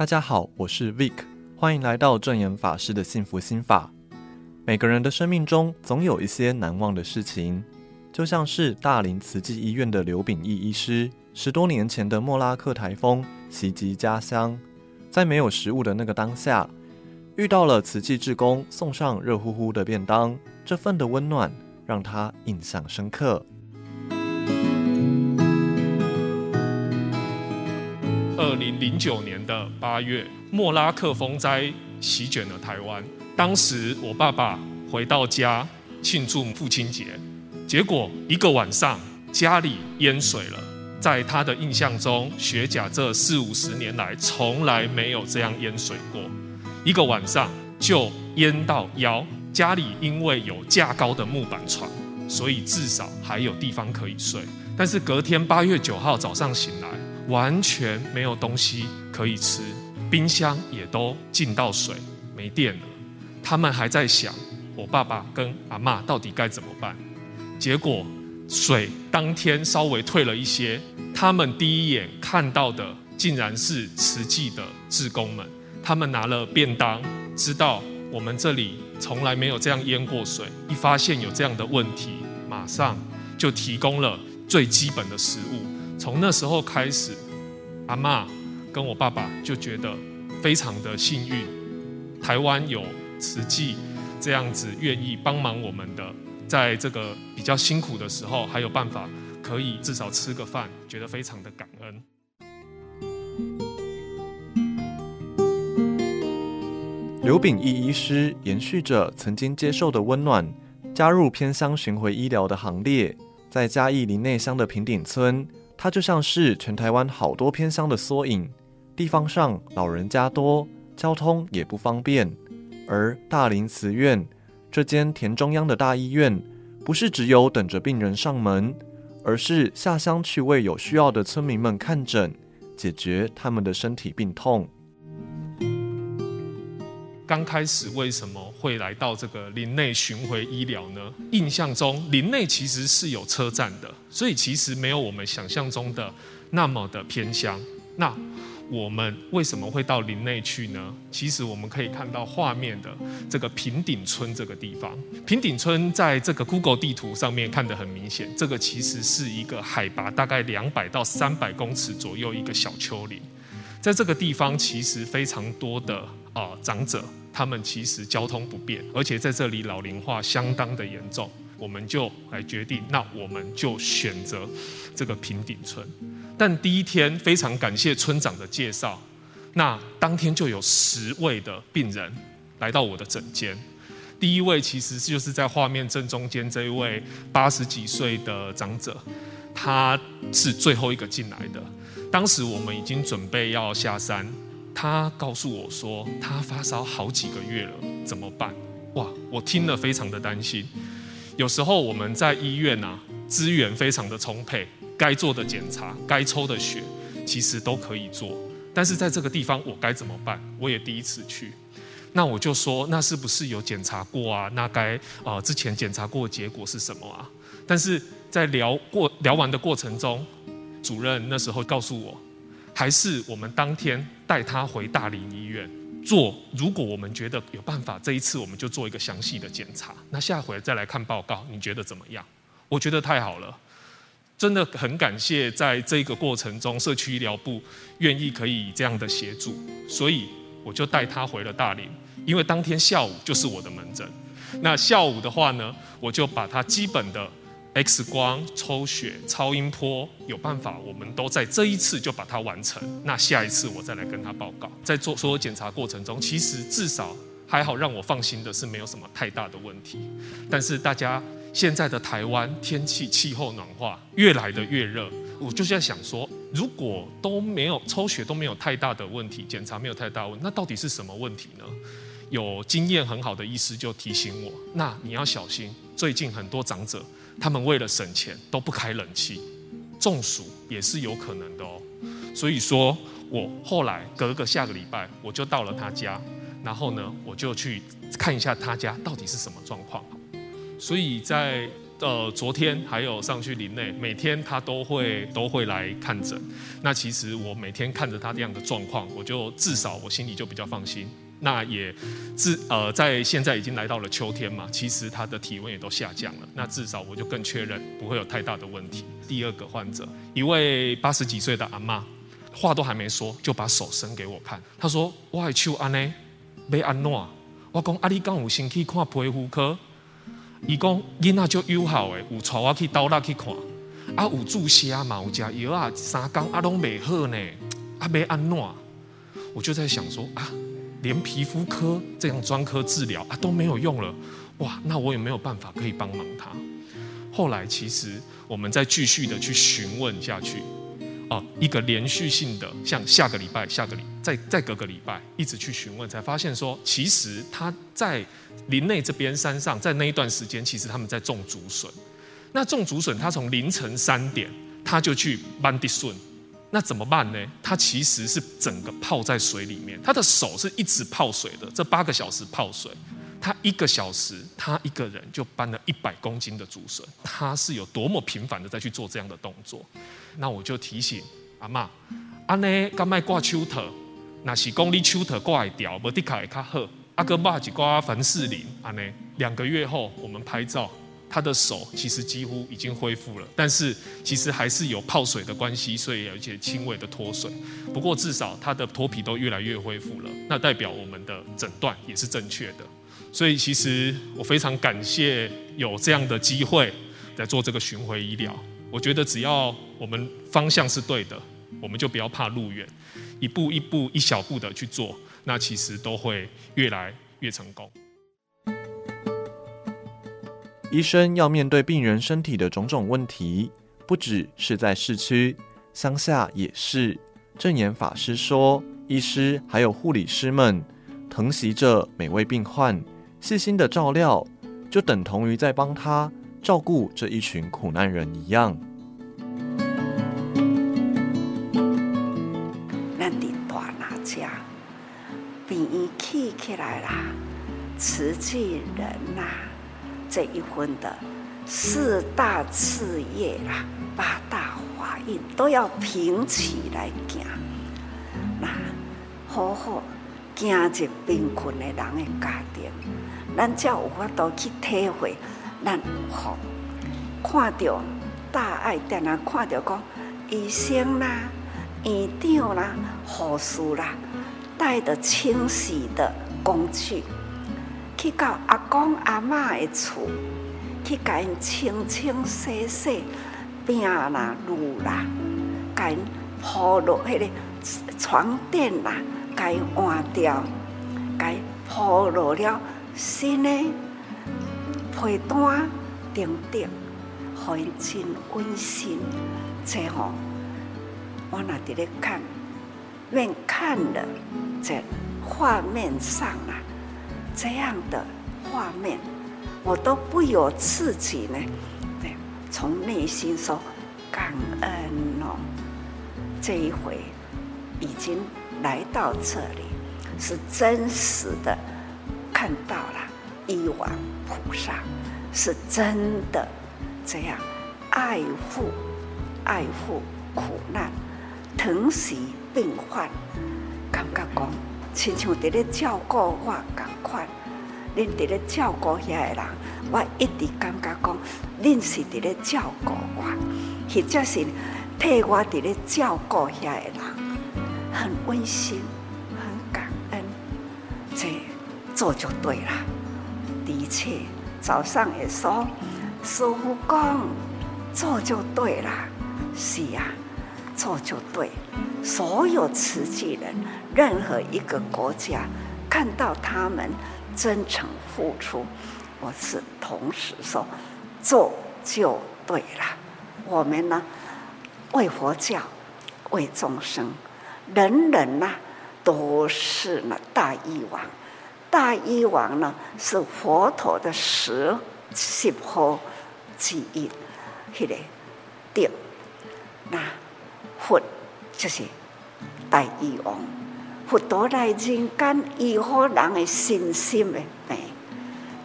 大家好，我是 Vic，欢迎来到证严法师的幸福心法。每个人的生命中总有一些难忘的事情，就像是大林慈济医院的刘秉义医师，十多年前的莫拉克台风袭击家乡，在没有食物的那个当下，遇到了慈济志工送上热乎乎的便当，这份的温暖让他印象深刻。二零零九年的八月，莫拉克风灾席卷了台湾。当时我爸爸回到家庆祝父亲节，结果一个晚上家里淹水了。在他的印象中，学甲这四五十年来从来没有这样淹水过。一个晚上就淹到腰，家里因为有架高的木板床，所以至少还有地方可以睡。但是隔天八月九号早上醒来。完全没有东西可以吃，冰箱也都进到水，没电了。他们还在想，我爸爸跟阿嬷到底该怎么办？结果水当天稍微退了一些，他们第一眼看到的竟然是慈济的志工们。他们拿了便当，知道我们这里从来没有这样淹过水，一发现有这样的问题，马上就提供了最基本的食物。从那时候开始，阿嬷跟我爸爸就觉得非常的幸运，台湾有慈济这样子愿意帮忙我们的，在这个比较辛苦的时候，还有办法可以至少吃个饭，觉得非常的感恩。刘秉义医师延续着曾经接受的温暖，加入偏乡巡回医疗的行列，在嘉义林内乡的平顶村。它就像是全台湾好多偏乡的缩影，地方上老人家多，交通也不方便。而大林慈院这间田中央的大医院，不是只有等着病人上门，而是下乡去为有需要的村民们看诊，解决他们的身体病痛。刚开始为什么会来到这个林内巡回医疗呢？印象中林内其实是有车站的，所以其实没有我们想象中的那么的偏乡。那我们为什么会到林内去呢？其实我们可以看到画面的这个平顶村这个地方。平顶村在这个 Google 地图上面看得很明显，这个其实是一个海拔大概两百到三百公尺左右一个小丘陵。在这个地方，其实非常多的啊、长者，他们其实交通不便，而且在这里老龄化相当的严重。我们就来决定，那我们就选择这个平顶村。但第一天非常感谢村长的介绍，那当天就有十位的病人来到我的诊间。第一位其实就是在画面正中间这一位八十几岁的长者，他是最后一个进来的。当时我们已经准备要下山，他告诉我说他发烧好几个月了，怎么办？哇，我听了非常的担心。有时候我们在医院啊，资源非常的充沛，该做的检查、该抽的血，其实都可以做。但是在这个地方，我该怎么办？我也第一次去，那我就说，那是不是有检查过啊？那该啊、呃，之前检查过结果是什么啊？但是在聊过聊完的过程中。主任那时候告诉我，还是我们当天带他回大林医院做。如果我们觉得有办法，这一次我们就做一个详细的检查。那下回再来看报告，你觉得怎么样？我觉得太好了，真的很感谢在这个过程中，社区医疗部愿意可以这样的协助，所以我就带他回了大林。因为当天下午就是我的门诊，那下午的话呢，我就把他基本的。X 光、抽血、超音波，有办法，我们都在这一次就把它完成。那下一次我再来跟他报告。在做所有检查过程中，其实至少还好，让我放心的是没有什么太大的问题。但是大家现在的台湾天气气候暖化，越来的越热，我就是在想说，如果都没有抽血都没有太大的问题，检查没有太大问，那到底是什么问题呢？有经验很好的医师就提醒我，那你要小心，最近很多长者。他们为了省钱都不开冷气，中暑也是有可能的哦。所以说我后来隔个下个礼拜，我就到了他家，然后呢，我就去看一下他家到底是什么状况。所以在呃，昨天还有上去林内，每天他都会都会来看诊。那其实我每天看着他这样的状况，我就至少我心里就比较放心。那也自呃，在现在已经来到了秋天嘛，其实他的体温也都下降了。那至少我就更确认不会有太大的问题。第二个患者，一位八十几岁的阿嬷，话都还没说，就把手伸给我看。他说：“我的手安呢，要安怎？”我讲：“啊，你刚有先去看皮肤科？”伊讲：“囡仔就友好诶，有带我去倒落去看。啊，有注射嘛，有食药啊，三工啊拢未好呢，啊，要安怎？”我就在想说啊。连皮肤科这样专科治疗啊都没有用了，哇！那我也没有办法可以帮忙他。后来其实我们再继续的去询问下去，哦，一个连续性的，像下个礼拜、下个礼再再隔个礼拜，一直去询问，才发现说，其实他在林内这边山上，在那一段时间，其实他们在种竹笋。那种竹笋，他从凌晨三点他就去搬地笋。那怎么办呢？他其实是整个泡在水里面，他的手是一直泡水的。这八个小时泡水，他一个小时，他一个人就搬了一百公斤的竹笋。他是有多么频繁的在去做这样的动作？那我就提醒阿妈，阿呢，刚卖挂秋特，那是公里秋特挂一条，无的卡会较好。阿哥爸几挂凡士林，阿呢，两个月后我们拍照。他的手其实几乎已经恢复了，但是其实还是有泡水的关系，所以有一些轻微的脱水。不过至少他的脱皮都越来越恢复了，那代表我们的诊断也是正确的。所以其实我非常感谢有这样的机会在做这个巡回医疗。我觉得只要我们方向是对的，我们就不要怕路远，一步一步、一小步的去做，那其实都会越来越成功。医生要面对病人身体的种种问题，不只是在市区，乡下也是。证严法师说，医师还有护理师们疼惜着每位病患，细心的照料，就等同于在帮他照顾这一群苦难人一样。咱的大拿家，病院起起来啦，慈济人呐、啊。这一分的四大事业啦，八大法印都要平起来行，那好好行一贫困的人的家庭，咱才有法度去体会咱有福。看到大爱店啊，看到讲医生啦、院长啦、护士啦，带着清洗的工具。去到阿公阿嬷的厝，去甲因清清洗洗，病啦、褥啦，甲因铺落迄个床垫啦，甲因换掉，甲因铺落了新的被单顶顶，互因真温馨。这吼，我那伫咧看，面看了这画面上啊。这样的画面，我都不由自己呢，对，从内心说感恩哦。这一回已经来到这里，是真实的看到了一王菩萨，是真的这样爱护、爱护苦难、疼惜病患，感觉讲。亲像伫咧照顾我共款，恁伫咧照顾遐个人，我一直感觉讲，恁是伫咧照顾我，或者是替我伫咧照顾遐个人，很温馨，很感恩，这做就对了。的确，早上也说，师傅讲做就对了，是呀、啊。做就对，所有慈济人，任何一个国家，看到他们真诚付出，我是同时说，做就对了。我们呢，为佛教，为众生，人人呢都是呢大医王。大医王呢是佛陀的十十号记忆，迄个定那。佛就是大医王，佛陀来人间医好人的身心的病。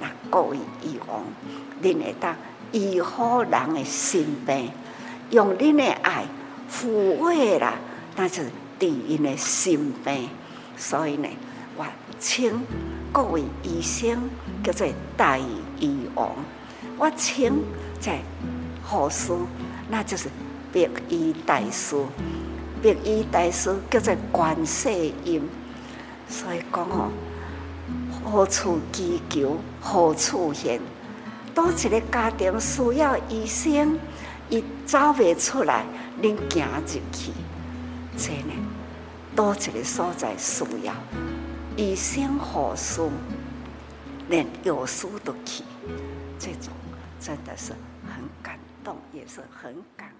那各位医王，恁会当医好人的心病，用恁的爱抚慰啦，那就是治因的心病。所以呢，我请各位医生叫做大医王，我请在护士，那就是白衣大师，白衣大师叫做观世音。所以讲哦，何处祈求何处现。多一个家庭需要医生，伊走未出来，恁行入去，真呢多一个所在需要医生护士，连药师都去，这种真的是很感动，也是很感。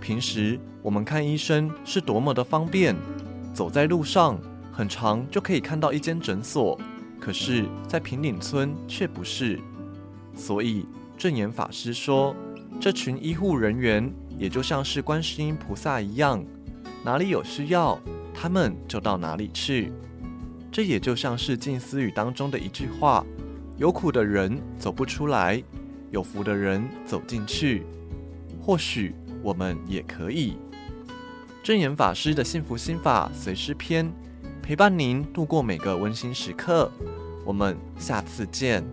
平时我们看医生是多么的方便，走在路上。很长就可以看到一间诊所，可是，在平顶村却不是。所以证严法师说，这群医护人员也就像是观世音菩萨一样，哪里有需要，他们就到哪里去。这也就像是静思语当中的一句话：有苦的人走不出来，有福的人走进去。或许我们也可以。真言法师的幸福心法随师篇。陪伴您度过每个温馨时刻，我们下次见。